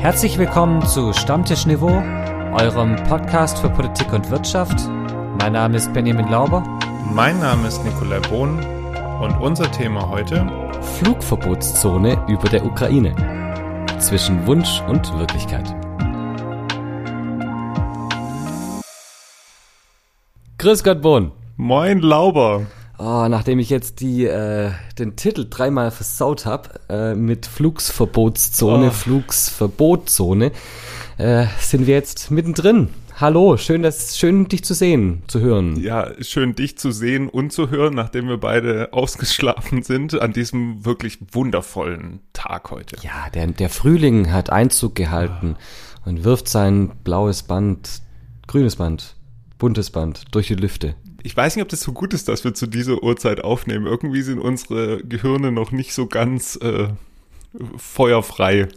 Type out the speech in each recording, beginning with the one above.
Herzlich willkommen zu Stammtisch Niveau, eurem Podcast für Politik und Wirtschaft. Mein Name ist Benjamin Lauber. Mein Name ist Nikolai Bohn und unser Thema heute Flugverbotszone über der Ukraine. Zwischen Wunsch und Wirklichkeit. Grüß Gott, Bohn. Moin Lauber. Oh, nachdem ich jetzt die, äh, den Titel dreimal versaut habe äh, mit Flugsverbotszone, Oh. Flugsverbotzone, äh, sind wir jetzt mittendrin. Hallo, schön, dass, schön dich zu sehen, zu hören. Ja, schön dich zu sehen und zu hören, nachdem wir beide ausgeschlafen sind an diesem wirklich wundervollen Tag heute. Ja, der, der Frühling hat Einzug gehalten und wirft sein blaues Band, grünes Band, buntes Band durch die Lüfte. Ich weiß nicht, ob das so gut ist, dass wir zu dieser Uhrzeit aufnehmen. Irgendwie sind unsere Gehirne noch nicht so ganz äh, feuerfrei.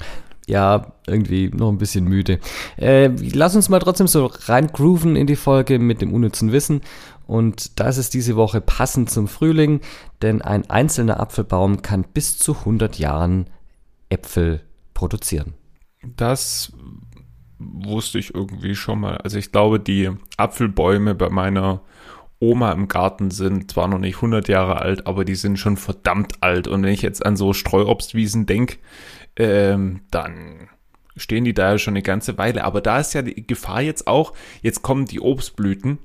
Ja, irgendwie noch ein bisschen müde. Äh, lass uns mal trotzdem so rein grooven in die Folge mit dem unnützen Wissen. Und das ist diese Woche passend zum Frühling, denn ein einzelner Apfelbaum kann bis zu 100 Jahren Äpfel produzieren. Das wusste ich irgendwie schon mal. Also ich glaube, die Apfelbäume bei meiner Oma im Garten sind zwar noch nicht 100 Jahre alt, aber die sind schon verdammt alt. Und wenn ich jetzt an so Streuobstwiesen denke, ähm, dann stehen die da ja schon eine ganze Weile. Aber da ist ja die Gefahr jetzt auch, jetzt kommen die Obstblüten.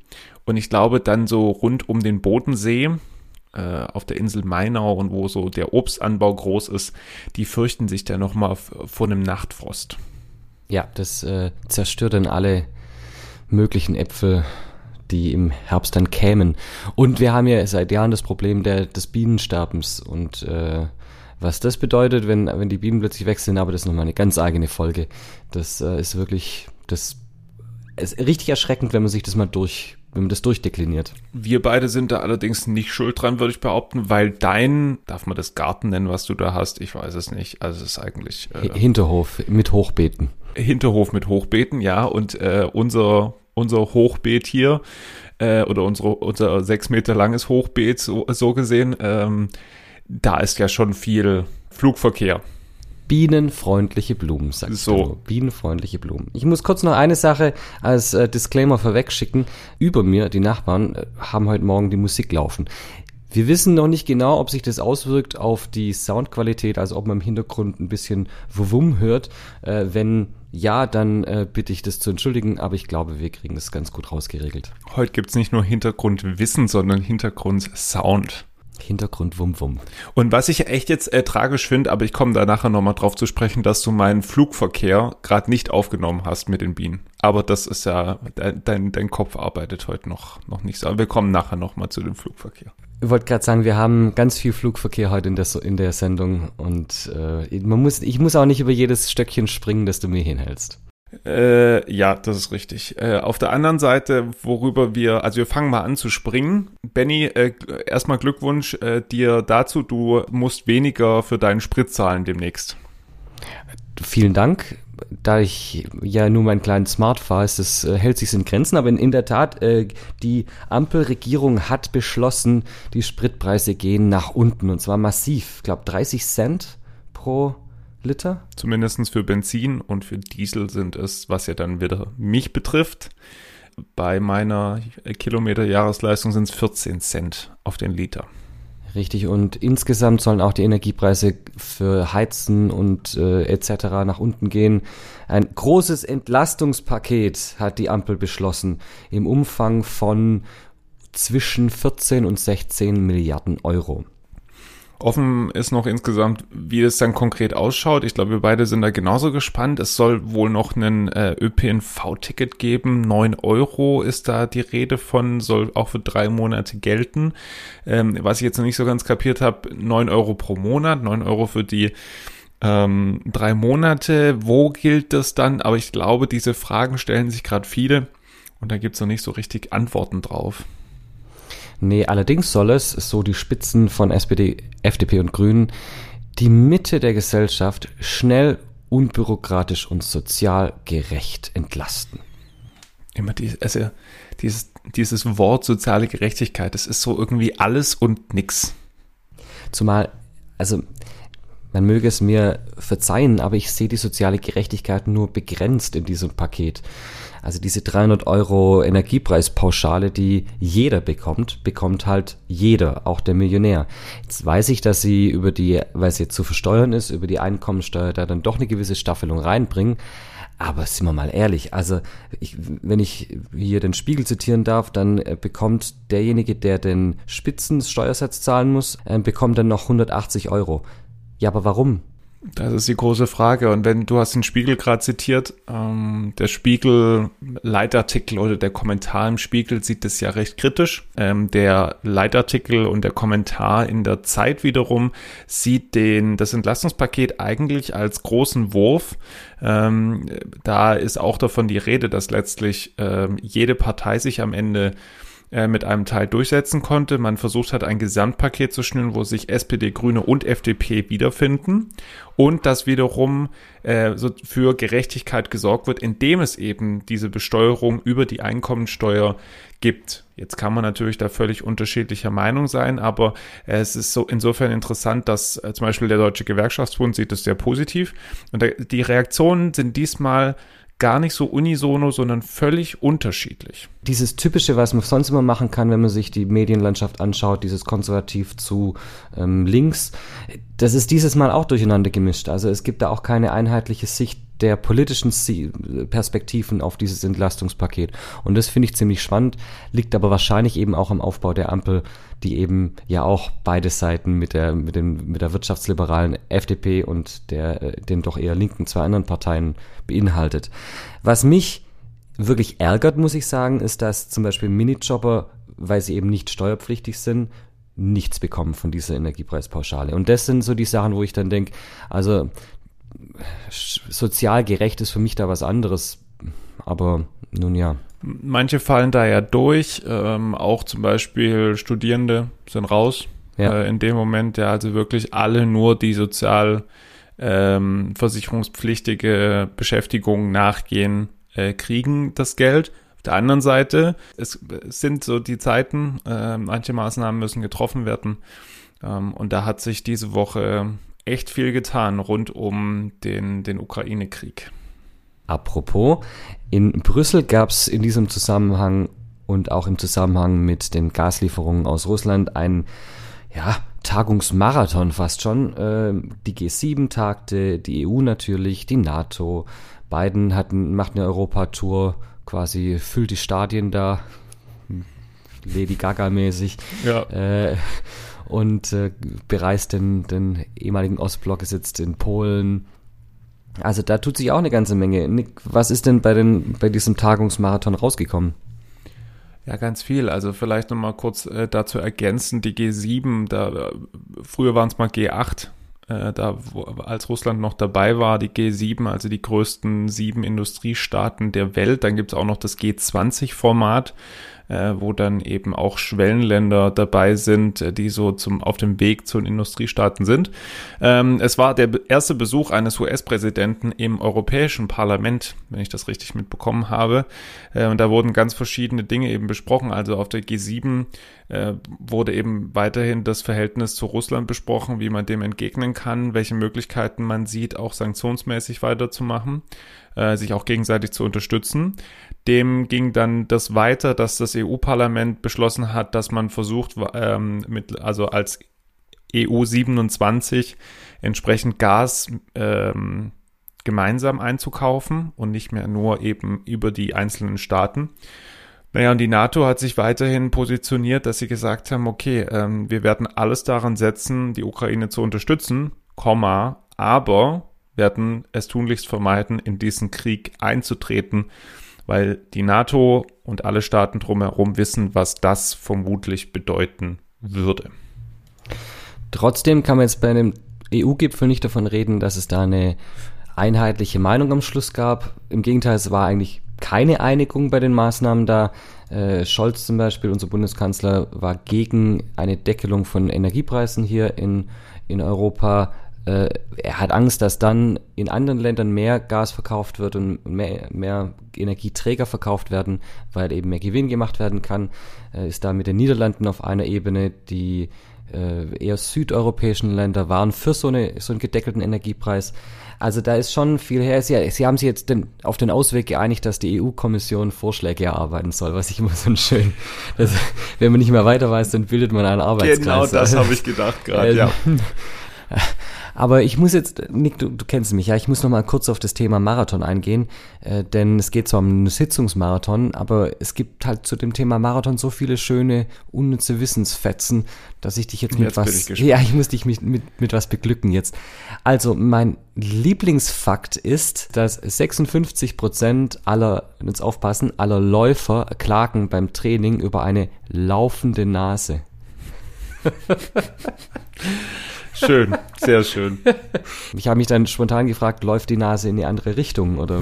Und ich glaube, dann so rund um den Bodensee, äh, auf der Insel Mainau und wo so der Obstanbau groß ist, die fürchten sich da nochmal vor einem Nachtfrost. Ja, das äh, zerstört dann alle möglichen Äpfel, die im Herbst dann kämen. Und wir haben ja seit Jahren das Problem der, des Bienensterbens und äh, was das bedeutet, wenn, wenn die Bienen plötzlich weg sind, aber das ist nochmal eine ganz eigene Folge. Das äh, ist wirklich, das ist richtig erschreckend, wenn man sich das mal durch, wenn man das durchdekliniert. Wir beide sind da allerdings nicht schuld dran, würde ich behaupten, weil dein, darf man das Garten nennen, was du da hast? Ich weiß es nicht. Also es ist eigentlich äh, Hinterhof mit Hochbeeten. Hinterhof mit Hochbeeten, ja. Und äh, unser, unser Hochbeet hier, äh, oder unsere, unser sechs Meter langes Hochbeet, so, so gesehen, ähm, da ist ja schon viel Flugverkehr. Bienenfreundliche Blumen, sagst So. du. Bienenfreundliche Blumen. Ich muss kurz noch eine Sache als äh, Disclaimer vorwegschicken. Über mir, die Nachbarn, äh, haben heute Morgen die Musik laufen. Wir wissen noch nicht genau, ob sich das auswirkt auf die Soundqualität, also ob man im Hintergrund ein bisschen Wumm hört. Äh, wenn ja, dann äh, bitte ich das zu entschuldigen, aber ich glaube, wir kriegen das ganz gut rausgeregelt. Heute gibt's nicht nur Hintergrundwissen, sondern Hintergrundsound. Hintergrund Wumm Wumm. Und was ich echt jetzt äh, tragisch finde, aber ich komme da nachher nochmal drauf zu sprechen, dass du meinen Flugverkehr gerade nicht aufgenommen hast mit den Bienen. Aber das ist ja, dein, dein, dein Kopf arbeitet heute noch, noch nicht so. Aber wir kommen nachher nochmal zu dem Flugverkehr. Ich wollte gerade sagen, wir haben ganz viel Flugverkehr heute in der, in der Sendung und äh, man muss, ich muss auch nicht über jedes Stöckchen springen, das du mir hinhältst. Äh, ja, das ist richtig. Äh, auf der anderen Seite, worüber wir, also wir fangen mal an zu springen. Benny, äh, erstmal Glückwunsch äh, dir dazu. Du musst weniger für deinen Sprit zahlen demnächst. Vielen Dank. Da ich ja nur mein kleines Smart fahre, das, äh, hält sich in Grenzen. Aber in, in der Tat, äh, die Ampelregierung hat beschlossen, die Spritpreise gehen nach unten und zwar massiv. Ich glaube 30 Cent pro Liter. Zumindestens für Benzin und für Diesel sind es, was ja dann wieder mich betrifft. Bei meiner Kilometer-Jahresleistung sind es 14 Cent auf den Liter. Richtig, und insgesamt sollen auch die Energiepreise für Heizen und äh, etc. nach unten gehen. Ein großes Entlastungspaket hat die Ampel beschlossen im Umfang von zwischen 14 und 16 Milliarden Euro. Offen ist noch insgesamt, wie das dann konkret ausschaut. Ich glaube, wir beide sind da genauso gespannt. Es soll wohl noch einen äh, ÖPNV-Ticket geben. 9 Euro ist da die Rede von, soll auch für drei Monate gelten. Ähm, was ich jetzt noch nicht so ganz kapiert habe, 9 Euro pro Monat, 9 Euro für die ähm, drei Monate. Wo gilt das dann? Aber ich glaube, diese Fragen stellen sich gerade viele und da gibt's noch nicht so richtig Antworten drauf. Nee, allerdings soll es, so die Spitzen von SPD, FDP und Grünen, die Mitte der Gesellschaft schnell, unbürokratisch und sozial gerecht entlasten. immer die, also dieses, dieses Wort soziale Gerechtigkeit, das ist so irgendwie alles und nix. Zumal, also man möge es mir verzeihen, aber ich sehe die soziale Gerechtigkeit nur begrenzt in diesem Paket. Also diese 300 Euro Energiepreispauschale, die jeder bekommt, bekommt halt jeder, auch der Millionär. Jetzt weiß ich, dass sie über die, weil sie jetzt zu versteuern ist, über die Einkommensteuer da dann doch eine gewisse Staffelung reinbringen. Aber sind wir mal ehrlich, also ich, wenn ich hier den Spiegel zitieren darf, dann äh, bekommt derjenige, der den Spitzensteuersatz zahlen muss, äh, bekommt dann noch 180 Euro. Ja, aber warum? Das ist die große Frage. Und wenn du hast den Spiegel gerade zitiert, ähm, der Spiegel Leitartikel oder der Kommentar im Spiegel sieht das ja recht kritisch. Ähm, der Leitartikel und der Kommentar in der Zeit wiederum sieht den das Entlastungspaket eigentlich als großen Wurf. Ähm, da ist auch davon die Rede, dass letztlich ähm, jede Partei sich am Ende äh, mit einem Teil durchsetzen konnte. Man versucht hat, ein Gesamtpaket zu schnüren, wo sich SPD, Grüne und FDP wiederfinden und dass wiederum äh, so für Gerechtigkeit gesorgt wird, indem es eben diese Besteuerung über die Einkommensteuer gibt. Jetzt kann man natürlich da völlig unterschiedlicher Meinung sein, aber äh, es ist so insofern interessant, dass äh, zum Beispiel der Deutsche Gewerkschaftsbund sieht es sehr positiv und die Reaktionen sind diesmal gar nicht so unisono, sondern völlig unterschiedlich. Dieses typische, was man sonst immer machen kann, wenn man sich die Medienlandschaft anschaut, dieses konservativ zu ähm, links, das ist dieses Mal auch durcheinander gemischt. Also es gibt da auch keine einheitliche Sicht der politischen Perspektiven auf dieses Entlastungspaket. Und das finde ich ziemlich spannend, liegt aber wahrscheinlich eben auch am Aufbau der Ampel, die eben ja auch beide Seiten mit der, mit den, mit der wirtschaftsliberalen FDP und der, äh, den doch eher linken zwei anderen Parteien beinhaltet. Was mich wirklich ärgert, muss ich sagen, ist, dass zum Beispiel Minijobber, weil sie eben nicht steuerpflichtig sind, nichts bekommen von dieser Energiepreispauschale. Und das sind so die Sachen, wo ich dann denke, also sozial gerecht ist für mich da was anderes. Aber nun ja. Manche fallen da ja durch, ähm, auch zum Beispiel Studierende sind raus. Ja. Äh, in dem Moment, ja, also wirklich alle nur die sozial ähm, versicherungspflichtige Beschäftigung nachgehen, äh, kriegen das Geld. Auf der anderen Seite, es, sind so die Zeiten, äh, manche Maßnahmen müssen getroffen werden. Ähm, und da hat sich diese Woche echt viel getan rund um den, den Ukraine-Krieg. Apropos, in Brüssel gab es in diesem Zusammenhang und auch im Zusammenhang mit den Gaslieferungen aus Russland einen ja, Tagungsmarathon fast schon. Äh, die G7 tagte, die EU natürlich, die NATO. Biden hatten, macht eine Europatour, quasi füllt die Stadien da, Lady Gaga-mäßig. Ja. Äh, und äh, bereist den, den ehemaligen Ostblock, sitzt in Polen. Also da tut sich auch eine ganze Menge. Nick, was ist denn bei, den, bei diesem Tagungsmarathon rausgekommen? Ja, ganz viel. Also vielleicht nochmal kurz äh, dazu ergänzen, die G7, da äh, früher waren es mal G8, äh, da wo, als Russland noch dabei war, die G7, also die größten sieben Industriestaaten der Welt. Dann gibt es auch noch das G20-Format äh, wo dann eben auch Schwellenländer dabei sind, äh, die so zum, auf dem Weg zu den Industriestaaten sind. Ähm, es war der erste Besuch eines US-Präsidenten im Europäischen Parlament, wenn ich das richtig mitbekommen habe. Äh, und da wurden ganz verschiedene Dinge eben besprochen. Also auf der G7 äh, wurde eben weiterhin das Verhältnis zu Russland besprochen, wie man dem entgegnen kann, welche Möglichkeiten man sieht, auch sanktionsmäßig weiterzumachen, äh, sich auch gegenseitig zu unterstützen. Dem ging dann das weiter, dass das EU-Parlament beschlossen hat, dass man versucht, ähm, mit, also als EU 27 entsprechend Gas ähm, gemeinsam einzukaufen und nicht mehr nur eben über die einzelnen Staaten. Naja, und die NATO hat sich weiterhin positioniert, dass sie gesagt haben, okay, ähm, wir werden alles daran setzen, die Ukraine zu unterstützen, Komma, aber werden es tunlichst vermeiden, in diesen Krieg einzutreten, weil die NATO und alle Staaten drumherum wissen, was das vermutlich bedeuten würde. Trotzdem kann man jetzt bei einem EU-Gipfel nicht davon reden, dass es da eine einheitliche Meinung am Schluss gab. Im Gegenteil, es war eigentlich keine Einigung bei den Maßnahmen da. Äh, Scholz zum Beispiel, unser Bundeskanzler, war gegen eine Deckelung von Energiepreisen hier in, in Europa. Äh, er hat Angst, dass dann in anderen Ländern mehr Gas verkauft wird und mehr, mehr Energieträger verkauft werden, weil eben mehr Gewinn gemacht werden kann. Äh, ist da mit den Niederlanden auf einer Ebene, die äh, eher südeuropäischen Länder waren für so, eine, so einen gedeckelten Energiepreis. Also da ist schon viel her. Sie, Sie haben sich jetzt den, auf den Ausweg geeinigt, dass die EU-Kommission Vorschläge erarbeiten soll, was ich immer so schön, das, wenn man nicht mehr weiter weiß, dann bildet man einen Arbeitskreis. Genau das habe ich gedacht gerade, ja. Aber ich muss jetzt, Nick, du, du kennst mich, ja, ich muss noch mal kurz auf das Thema Marathon eingehen, äh, denn es geht zwar um einen Sitzungsmarathon, aber es gibt halt zu dem Thema Marathon so viele schöne, unnütze Wissensfetzen, dass ich dich jetzt mit Jetzt was, ich ja, ich muss dich mit, mit, mit was beglücken jetzt. Also, mein Lieblingsfakt ist, dass 56 Prozent aller, jetzt aufpassen, aller Läufer klagen beim Training über eine laufende Nase. Schön, sehr schön. Ich habe mich dann spontan gefragt, läuft die Nase in die andere Richtung oder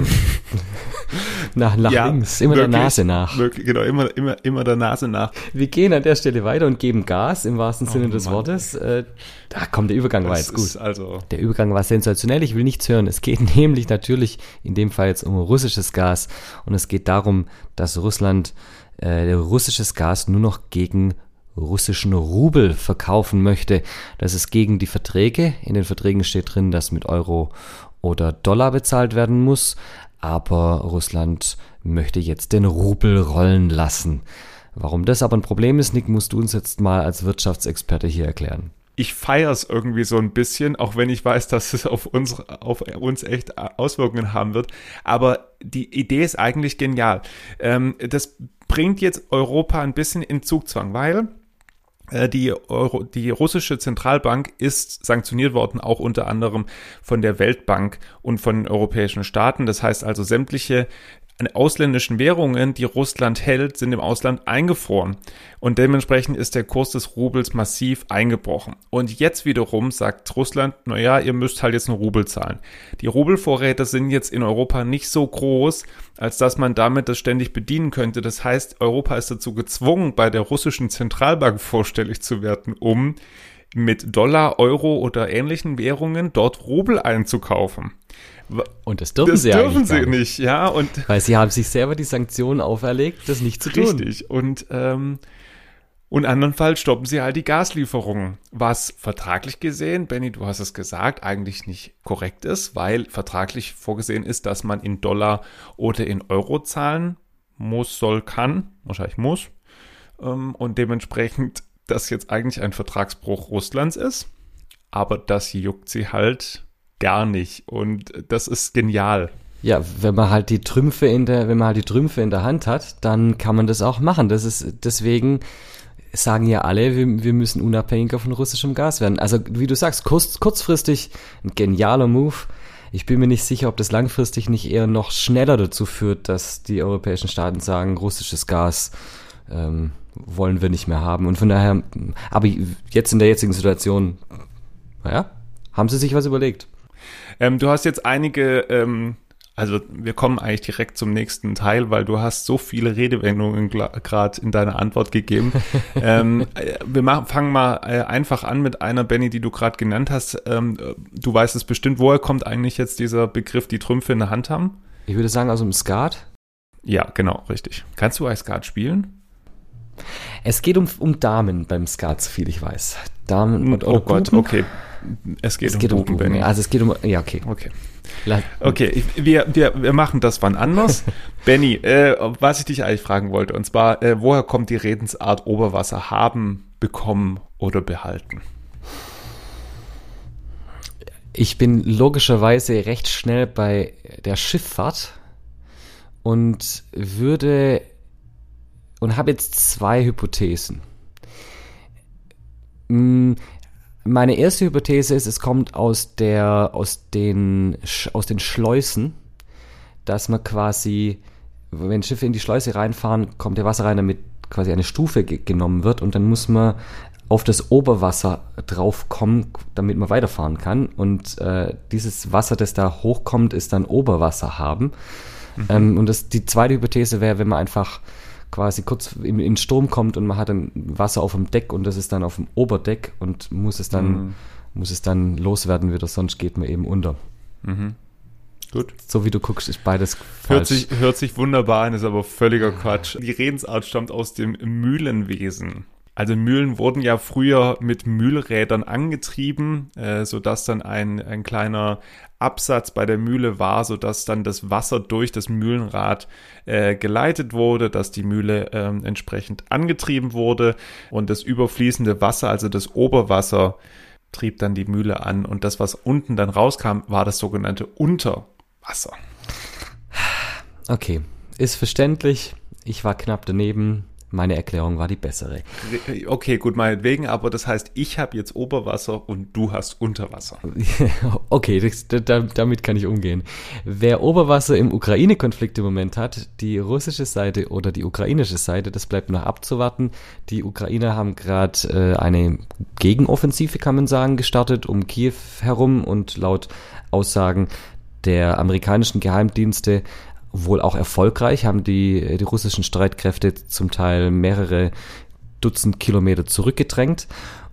nach, nach Ja, links, immer der wirklich, Nase nach. Wirklich, genau, immer, immer, immer der Nase nach. Wir gehen an der Stelle weiter und geben Gas im wahrsten Sinne des Mann. Wortes. Äh, da kommt der Übergang war Das jetzt gut. also, Der Übergang war sensationell. Ich will nichts hören. Es geht nämlich natürlich in dem Fall jetzt um russisches Gas und es geht darum, dass Russland äh, russisches Gas nur noch gegen russischen Rubel verkaufen möchte. Das ist gegen die Verträge. In den Verträgen steht drin, dass mit Euro oder Dollar bezahlt werden muss. Aber Russland möchte jetzt den Rubel rollen lassen. Warum das aber ein Problem ist, Nick, musst du uns jetzt mal als Wirtschaftsexperte hier erklären. ich feiere es irgendwie so ein bisschen, auch wenn ich weiß, dass es auf uns, auf uns echt Auswirkungen haben wird. Aber die Idee ist eigentlich genial. Ähm, das bringt jetzt Europa ein bisschen in Zugzwang, weil die, Euro, die russische Zentralbank ist sanktioniert worden, auch unter anderem von der Weltbank und von europäischen Staaten. Das heißt also, sämtliche ausländischen Währungen, die Russland hält, sind im Ausland eingefroren. Und dementsprechend ist der Kurs des Rubels massiv eingebrochen. Und jetzt wiederum sagt Russland, naja, ihr müsst halt jetzt einen Rubel zahlen. Die Rubelvorräte sind jetzt in Europa nicht so groß, als dass man damit das ständig bedienen könnte. Das heißt, Europa ist dazu gezwungen, bei der russischen Zentralbank vorstellig zu werden, um mit Dollar, Euro oder ähnlichen Währungen dort Rubel einzukaufen. Und das dürfen Das sie dürfen eigentlich sie nicht. nicht, ja. Und Weil sie haben sich selber die Sanktionen auferlegt, das nicht zu tun. Richtig. Und, ähm, und andernfalls stoppen sie halt die Gaslieferungen. Was vertraglich gesehen, Benny, du hast es gesagt, eigentlich nicht korrekt ist, weil vertraglich vorgesehen ist, dass man in Dollar oder in Euro zahlen muss, soll, kann, wahrscheinlich muss. Ähm, und dementsprechend das jetzt eigentlich ein Vertragsbruch Russlands ist. Aber das juckt sie halt gar nicht. Und das ist genial. Ja, wenn man halt die Trümpfe in der, wenn man halt die Trümpfe in der Hand hat, dann kann man das auch machen. Das ist deswegen sagen ja alle, wir, wir müssen unabhängiger von russischem Gas werden. Also wie du sagst, kurz, kurzfristig ein genialer Move. Ich bin mir nicht sicher, ob das langfristig nicht eher noch schneller dazu führt, dass die europäischen Staaten sagen, russisches Gas ähm, wollen wir nicht mehr haben. Und von daher, aber jetzt in der jetzigen Situation, naja, haben sie sich was überlegt. Ähm, du hast jetzt einige, ähm, also wir kommen eigentlich direkt zum nächsten Teil, weil du hast so viele Redewendungen gerade in deiner Antwort gegeben. ähm, äh, wir machen, fangen mal äh, einfach an mit einer, Benny, die du gerade genannt hast. Ähm, du weißt es bestimmt, woher kommt eigentlich jetzt dieser Begriff, die Trümpfe in der Hand haben? Ich würde sagen, aus dem Skat. Ja, genau, richtig. Kannst du Skat spielen? Es geht um, um Damen beim Skat, so viel ich weiß. Damen und oh Gott, okay. Es geht Es um geht um Buben, Buben. Benny. Also es geht um, ja, okay. Okay. Okay, wir, wir, wir machen das wann anders. Benny, äh, was ich dich eigentlich fragen wollte, und zwar, äh, woher kommt die Redensart Oberwasser haben, bekommen oder behalten? Ich bin logischerweise recht schnell bei der Schifffahrt und würde und habe jetzt zwei Hypothesen. Meine erste Hypothese ist, es kommt aus der aus den aus den Schleusen, dass man quasi wenn Schiffe in die Schleuse reinfahren, kommt der Wasser rein, damit quasi eine Stufe ge genommen wird und dann muss man auf das Oberwasser draufkommen, damit man weiterfahren kann. Und äh, dieses Wasser, das da hochkommt, ist dann Oberwasser haben. Ähm, und das, die zweite Hypothese wäre, wenn man einfach quasi kurz in, in Sturm kommt und man hat dann Wasser auf dem Deck und das ist dann auf dem Oberdeck und muss es dann, Mhm. muss es dann loswerden wieder, sonst geht man eben unter. Gut. So wie du guckst, ist beides Hört falsch. sich, hört sich wunderbar an, ist aber völliger Quatsch. Die Redensart stammt aus dem Mühlenwesen. Also Mühlen wurden ja früher mit Mühlrädern angetrieben, äh, sodass dann ein, ein kleiner Absatz bei der Mühle war, sodass dann das Wasser durch das Mühlenrad äh, geleitet wurde, dass die Mühle äh, entsprechend angetrieben wurde und das überfließende Wasser, also das Oberwasser, trieb dann die Mühle an und das, was unten dann rauskam, war das sogenannte Unterwasser. Okay, ist verständlich. Ich war knapp daneben. Meine Erklärung war die bessere. Okay, gut, meinetwegen, aber das heißt, ich habe jetzt Oberwasser und du hast Unterwasser. okay, das, da, damit kann ich umgehen. Wer Oberwasser im Ukraine-Konflikt im Moment hat, die russische Seite oder die ukrainische Seite, das bleibt noch abzuwarten. Die Ukrainer haben gerade äh, eine Gegenoffensive, kann man sagen, gestartet um Kiew herum und laut Aussagen der amerikanischen Geheimdienste wohl auch erfolgreich, haben die, die russischen Streitkräfte zum Teil mehrere Dutzend Kilometer zurückgedrängt.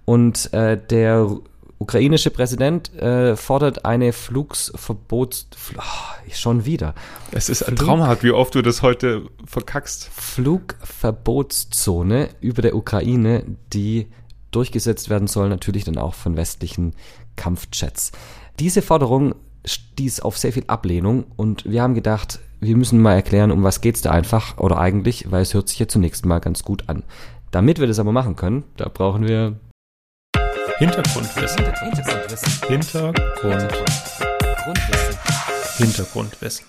Und äh, der ukrainische Präsident äh, fordert eine Flugsverbots... Oh, schon wieder. Es ist ein traumhaft, wie oft du das heute verkackst. Flugverbotszone über der Ukraine, die durchgesetzt werden soll, natürlich dann auch von westlichen Kampfjets. Diese Forderung stieß auf sehr viel Ablehnung und wir haben gedacht, wir müssen mal erklären, um was geht's da einfach oder eigentlich, weil es hört sich ja zunächst mal ganz gut an. Damit wir das aber machen können, da brauchen wir Hintergrundwissen. Hintergrundwissen. Hintergrundwissen. Hintergrundwissen.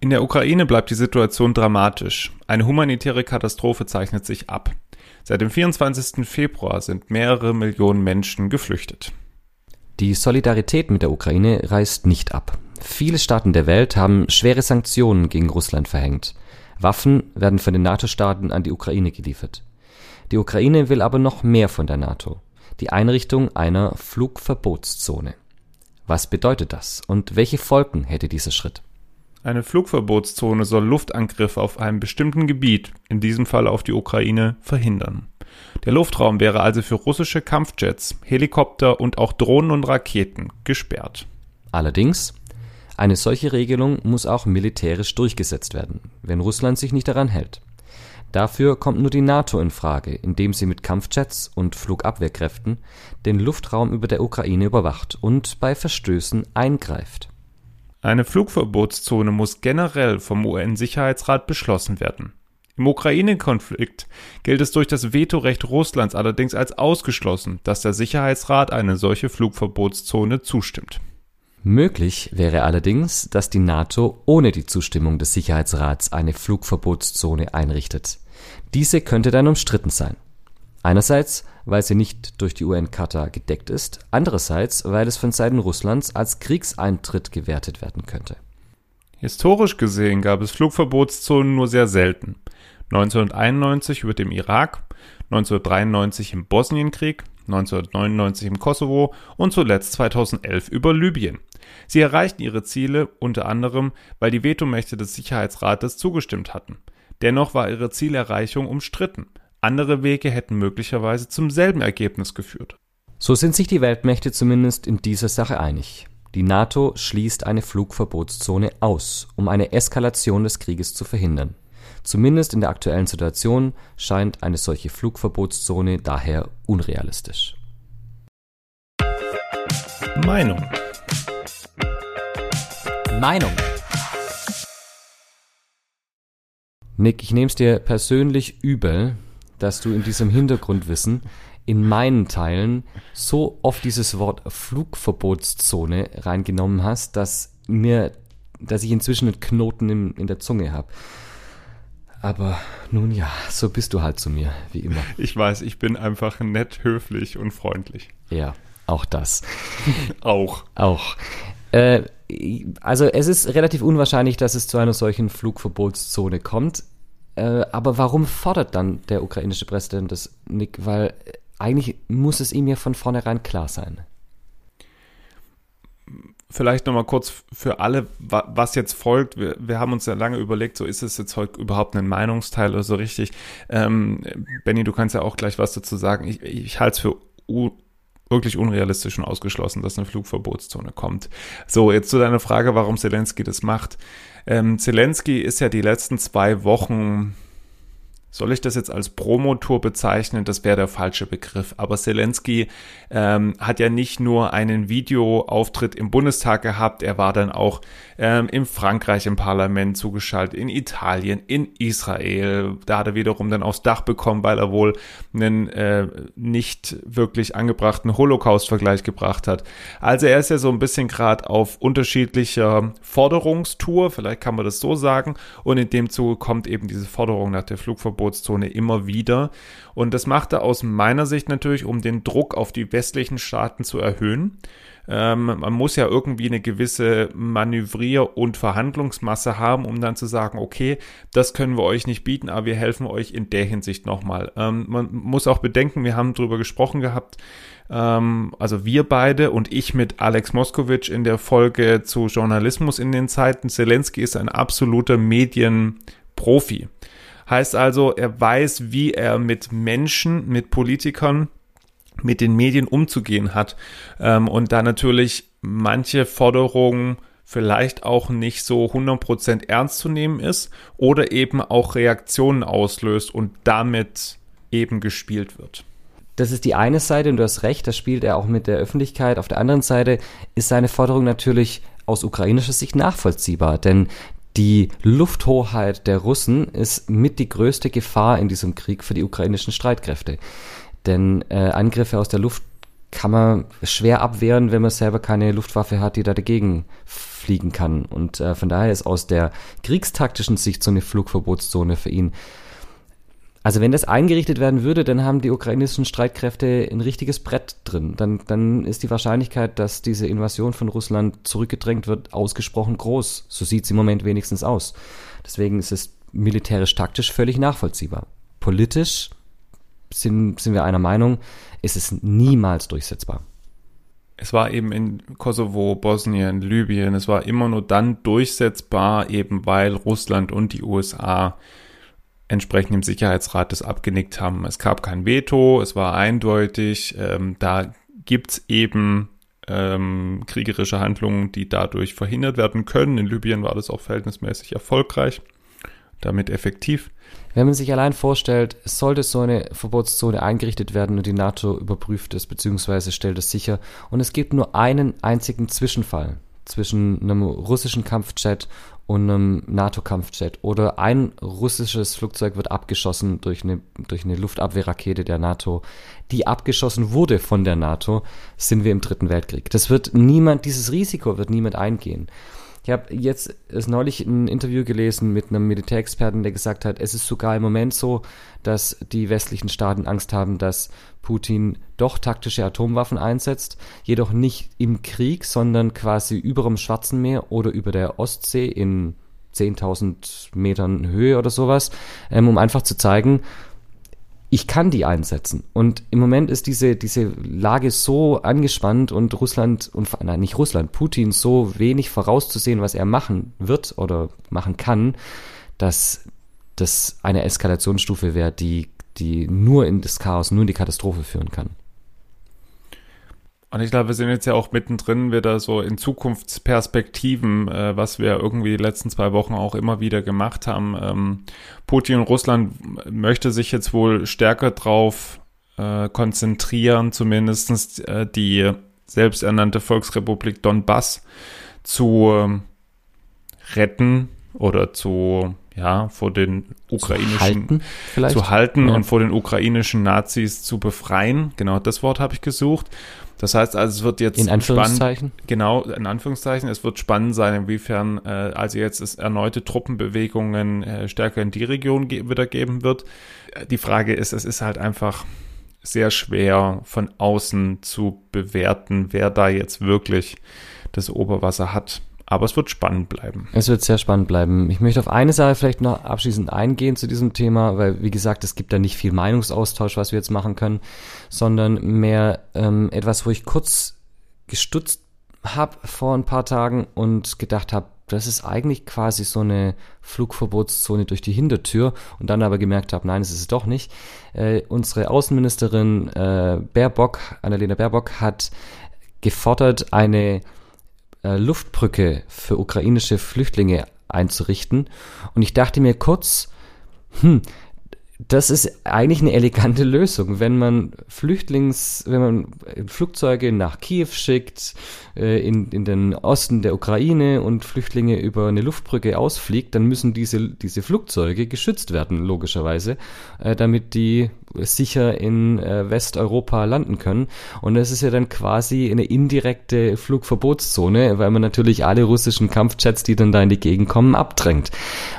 In der Ukraine bleibt die Situation dramatisch. Eine humanitäre Katastrophe zeichnet sich ab. Seit dem 24. Februar sind mehrere Millionen Menschen geflüchtet. Die Solidarität mit der Ukraine reißt nicht ab. Viele Staaten der Welt haben schwere Sanktionen gegen Russland verhängt. Waffen werden von den NATO-Staaten an die Ukraine geliefert. Die Ukraine will aber noch mehr von der NATO. Die Einrichtung einer Flugverbotszone. Was bedeutet das und welche Folgen hätte dieser Schritt? Eine Flugverbotszone soll Luftangriffe auf einem bestimmten Gebiet, in diesem Fall auf die Ukraine, verhindern. Der Luftraum wäre also für russische Kampfjets, Helikopter und auch Drohnen und Raketen gesperrt. Allerdings, eine solche Regelung muss auch militärisch durchgesetzt werden, wenn Russland sich nicht daran hält. Dafür kommt nur die NATO in Frage, indem sie mit Kampfjets und Flugabwehrkräften den Luftraum über der Ukraine überwacht und bei Verstößen eingreift. Eine Flugverbotszone muss generell vom UN-Sicherheitsrat beschlossen werden. Im Ukraine-Konflikt gilt es durch das Vetorecht Russlands allerdings als ausgeschlossen, dass der Sicherheitsrat eine solche Flugverbotszone zustimmt. Möglich wäre allerdings, dass die NATO ohne die Zustimmung des Sicherheitsrats eine Flugverbotszone einrichtet. Diese könnte dann umstritten sein. Einerseits, weil sie nicht durch die UN-Charta gedeckt ist, andererseits, weil es von Seiten Russlands als Kriegseintritt gewertet werden könnte. Historisch gesehen gab es Flugverbotszonen nur sehr selten. 1991 über dem Irak, 1993 im Bosnienkrieg, 1999 im Kosovo und zuletzt 2011 über Libyen. Sie erreichten ihre Ziele unter anderem, weil die Vetomächte des Sicherheitsrates zugestimmt hatten. Dennoch war ihre Zielerreichung umstritten. Andere Wege hätten möglicherweise zum selben Ergebnis geführt. So sind sich die Weltmächte zumindest in dieser Sache einig. Die NATO schließt eine Flugverbotszone aus, um eine Eskalation des Krieges zu verhindern. Zumindest in der aktuellen Situation scheint eine solche Flugverbotszone daher unrealistisch. Meinung. Meinung. Nick, ich nehme es dir persönlich übel, dass du in diesem Hintergrundwissen in meinen Teilen so oft dieses Wort Flugverbotszone reingenommen hast, dass mir, dass ich inzwischen einen Knoten in, in der Zunge habe. Aber nun ja, so bist du halt zu mir, wie immer. Ich weiß, ich bin einfach nett, höflich und freundlich. Ja, auch das. auch. Auch. Äh, also es ist relativ unwahrscheinlich, dass es zu einer solchen Flugverbotszone kommt. Äh, aber warum fordert dann der ukrainische Präsident das, Nick? Weil eigentlich muss es ihm ja von vornherein klar sein vielleicht nochmal kurz für alle, was jetzt folgt. Wir, wir haben uns ja lange überlegt, so ist es jetzt heute überhaupt ein Meinungsteil oder so richtig. Ähm, Benny, du kannst ja auch gleich was dazu sagen. Ich, ich halte es für wirklich unrealistisch und ausgeschlossen, dass eine Flugverbotszone kommt. So, jetzt zu deiner Frage, warum Zelensky das macht. Ähm, Zelensky ist ja die letzten zwei Wochen soll ich das jetzt als Promotour bezeichnen? Das wäre der falsche Begriff. Aber Zelensky ähm, hat ja nicht nur einen Videoauftritt im Bundestag gehabt, er war dann auch ähm, in Frankreich im Parlament zugeschaltet, in Italien, in Israel. Da hat er wiederum dann aufs Dach bekommen, weil er wohl einen äh, nicht wirklich angebrachten Holocaust-Vergleich gebracht hat. Also er ist ja so ein bisschen gerade auf unterschiedlicher Forderungstour, vielleicht kann man das so sagen. Und in dem Zuge kommt eben diese Forderung nach der Flugverbot Verbotszone immer wieder. Und das macht er aus meiner Sicht natürlich, um den Druck auf die westlichen Staaten zu erhöhen. Ähm, man muss ja irgendwie eine gewisse Manövrier- und Verhandlungsmasse haben, um dann zu sagen, okay, das können wir euch nicht bieten, aber wir helfen euch in der Hinsicht nochmal. Ähm, man muss auch bedenken, wir haben darüber gesprochen gehabt, ähm, also wir beide und ich mit Alex Moskowitsch in der Folge zu Journalismus in den Zeiten. Zelensky ist ein absoluter Medienprofi. Heißt also, er weiß, wie er mit Menschen, mit Politikern, mit den Medien umzugehen hat. Ähm, und da natürlich manche Forderungen vielleicht auch nicht so 100% ernst zu nehmen ist oder eben auch Reaktionen auslöst und damit eben gespielt wird. Das ist die eine Seite und du hast recht, das spielt er auch mit der Öffentlichkeit. Auf der anderen Seite ist seine Forderung natürlich aus ukrainischer Sicht nachvollziehbar, denn die Lufthoheit der Russen ist mit die größte Gefahr in diesem Krieg für die ukrainischen Streitkräfte. Denn äh, Angriffe aus der Luft kann man schwer abwehren, wenn man selber keine Luftwaffe hat, die da dagegen fliegen kann. Und äh, von daher ist aus der kriegstaktischen Sicht so eine Flugverbotszone für ihn also wenn das eingerichtet werden würde, dann haben die ukrainischen Streitkräfte ein richtiges Brett drin. Dann, dann ist die Wahrscheinlichkeit, dass diese Invasion von Russland zurückgedrängt wird, ausgesprochen groß. So sieht es im Moment wenigstens aus. Deswegen ist es militärisch-taktisch völlig nachvollziehbar. Politisch sind, sind wir einer Meinung, ist es niemals durchsetzbar. Es war eben in Kosovo, Bosnien, Libyen, es war immer nur dann durchsetzbar, eben weil Russland und die USA entsprechend im Sicherheitsrat das abgenickt haben. Es gab kein Veto, es war eindeutig, ähm, da gibt's eben ähm, kriegerische Handlungen, die dadurch verhindert werden können. In Libyen war das auch verhältnismäßig erfolgreich, damit effektiv. Wenn man sich allein vorstellt, sollte so eine Verbotszone eingerichtet werden und die NATO überprüft es bzw. stellt es sicher und es gibt nur einen einzigen Zwischenfall zwischen einem russischen Kampfjet und einem NATO-Kampfjet oder ein russisches Flugzeug wird abgeschossen durch eine, durch eine Luftabwehrrakete der NATO, die abgeschossen wurde von der NATO, sind wir im Dritten Weltkrieg. Das wird niemand, dieses Risiko wird niemand eingehen. Ich habe jetzt ist neulich ein Interview gelesen mit einem Militärexperten, der gesagt hat, es ist sogar im Moment so, dass die westlichen Staaten Angst haben, dass Putin doch taktische Atomwaffen einsetzt, jedoch nicht im Krieg, sondern quasi über dem Schwarzen Meer oder über der Ostsee in 10.000 Metern Höhe oder sowas, ähm, um einfach zu zeigen, ich kann die einsetzen. Und im Moment ist diese, diese Lage so angespannt und Russland, und nein, nicht Russland, Putin so wenig vorauszusehen, was er machen wird oder machen kann, dass das eine Eskalationsstufe wäre, die, die nur in das Chaos, nur in die Katastrophe führen kann. Und ich glaube, wir sind jetzt ja auch mittendrin wieder so in Zukunftsperspektiven, äh, was wir irgendwie die letzten zwei Wochen auch immer wieder gemacht haben. Ähm, Putin und Russland möchte sich jetzt wohl stärker drauf äh, konzentrieren, zumindestens äh, die selbsternannte Volksrepublik Donbass zu äh, retten oder zu ja, vor den ukrainischen zu halten, zu halten ja. und vor den ukrainischen Nazis zu befreien. Genau das Wort habe ich gesucht. Das heißt also, es wird jetzt in Anführungszeichen spannend, genau in Anführungszeichen, es wird spannend sein, inwiefern äh, also jetzt es erneute Truppenbewegungen äh, stärker in die Region ge wieder geben wird. Die Frage ist, es ist halt einfach sehr schwer von außen zu bewerten, wer da jetzt wirklich das Oberwasser hat. Aber es wird spannend bleiben. Es wird sehr spannend bleiben. Ich möchte auf eine Sache vielleicht noch abschließend eingehen zu diesem Thema, weil, wie gesagt, es gibt da nicht viel Meinungsaustausch, was wir jetzt machen können, sondern mehr ähm, etwas, wo ich kurz gestutzt habe vor ein paar Tagen und gedacht habe, das ist eigentlich quasi so eine Flugverbotszone durch die Hintertür und dann aber gemerkt habe, nein, es ist es doch nicht. Äh, unsere Außenministerin äh, Baerbock, Annalena Baerbock, hat gefordert, eine Luftbrücke für ukrainische Flüchtlinge einzurichten. Und ich dachte mir kurz, hm, das ist eigentlich eine elegante Lösung, wenn man Flüchtlings, wenn man Flugzeuge nach Kiew schickt, äh, in, in den Osten der Ukraine und Flüchtlinge über eine Luftbrücke ausfliegt, dann müssen diese, diese Flugzeuge geschützt werden, logischerweise, äh, damit die sicher in äh, Westeuropa landen können. Und das ist ja dann quasi eine indirekte Flugverbotszone, weil man natürlich alle russischen Kampfjets, die dann da in die Gegend kommen, abdrängt.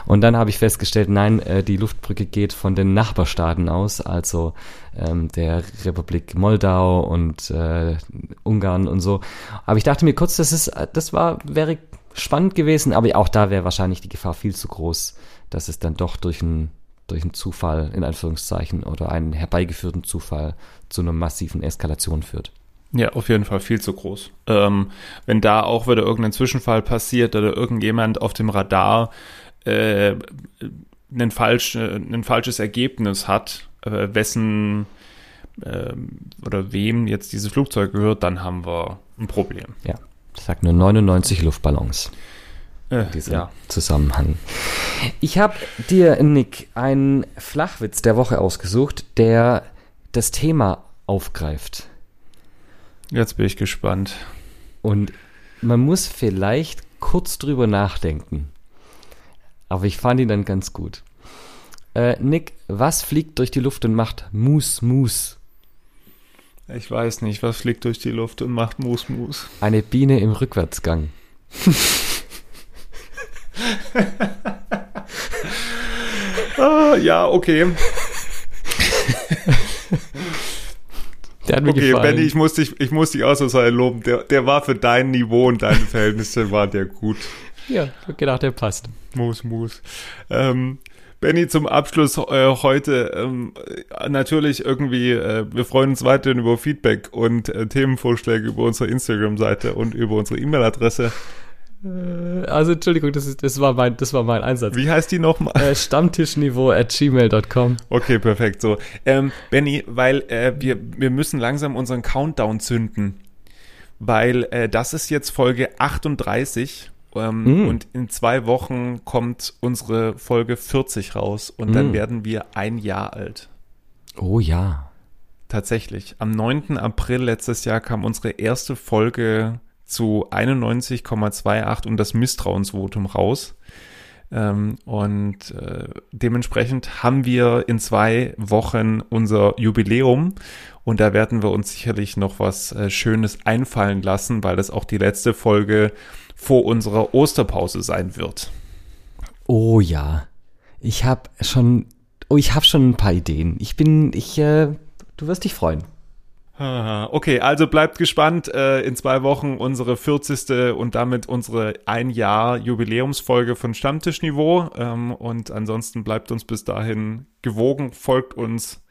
Und dann habe ich festgestellt, nein, äh, die Luftbrücke geht von den Nachbarstaaten aus, also ähm, der Republik Moldau und äh, Ungarn und so. Aber ich dachte mir kurz, das ist, das war, wäre spannend gewesen, aber auch da wäre wahrscheinlich die Gefahr viel zu groß, dass es dann doch durch einen durch einen Zufall in Anführungszeichen oder einen herbeigeführten Zufall zu einer massiven Eskalation führt. Ja, auf jeden Fall viel zu groß. Ähm, wenn da auch wieder irgendein Zwischenfall passiert oder irgendjemand auf dem Radar äh, ein, falsch, ein falsches Ergebnis hat, äh, wessen äh, oder wem jetzt dieses Flugzeug gehört, dann haben wir ein Problem. Ja, ich sag nur 99 Luftballons. Äh, ja. Zusammenhang. Ich habe dir, Nick, einen Flachwitz der Woche ausgesucht, der das Thema aufgreift. Jetzt bin ich gespannt. Und man muss vielleicht kurz drüber nachdenken. Aber ich fand ihn dann ganz gut. Äh, Nick, was fliegt durch die Luft und macht Mus Mus? Ich weiß nicht, was fliegt durch die Luft und macht Mus Mus? Eine Biene im Rückwärtsgang. ah, ja, okay. Der hat mir okay, gefallen. Benny, ich muss dich, ich muss dich ausnahmsweise loben. Der, der war für dein Niveau und deine Verhältnisse war der gut. Ja, ich hab gedacht, der passt. Mus, Mus. Ähm, Benny, zum Abschluss äh, heute ähm, natürlich irgendwie, äh, wir freuen uns weiterhin über Feedback und äh, Themenvorschläge über unsere Instagram-Seite und über unsere E-Mail-Adresse. Äh, Also Entschuldigung, das, ist, das, war mein, das war mein Einsatz. Wie heißt die nochmal? Äh, Stammtischniveau at gmail.com. Okay, perfekt. So, ähm, Benny, weil äh, wir, wir müssen langsam unseren Countdown zünden, weil äh, das ist jetzt Folge 38 ähm, Mm. und in zwei Wochen kommt unsere Folge 40 raus und dann Mm. werden wir ein Jahr alt. Oh ja. Tatsächlich. Am 9. April letztes Jahr kam unsere erste Folge zu 91,28 und das Misstrauensvotum raus. Ähm, und äh, dementsprechend haben wir in zwei Wochen unser Jubiläum und da werden wir uns sicherlich noch was äh, Schönes einfallen lassen, weil das auch die letzte Folge vor unserer Osterpause sein wird. Oh ja. Ich habe schon, oh, ich habe schon ein paar Ideen. Ich bin, ich, äh, du wirst dich freuen. Okay, also bleibt gespannt. Äh, in zwei Wochen unsere 40. und damit unsere ein Jahr Jubiläumsfolge von Stammtischniveau. Ähm, und ansonsten bleibt uns bis dahin gewogen, folgt uns.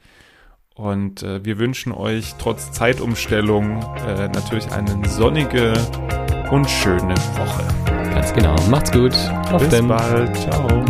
Und äh, wir wünschen euch trotz Zeitumstellung äh, natürlich eine sonnige und schöne Woche. Ganz genau. Macht's gut. Auf bis denn. bald. Ciao.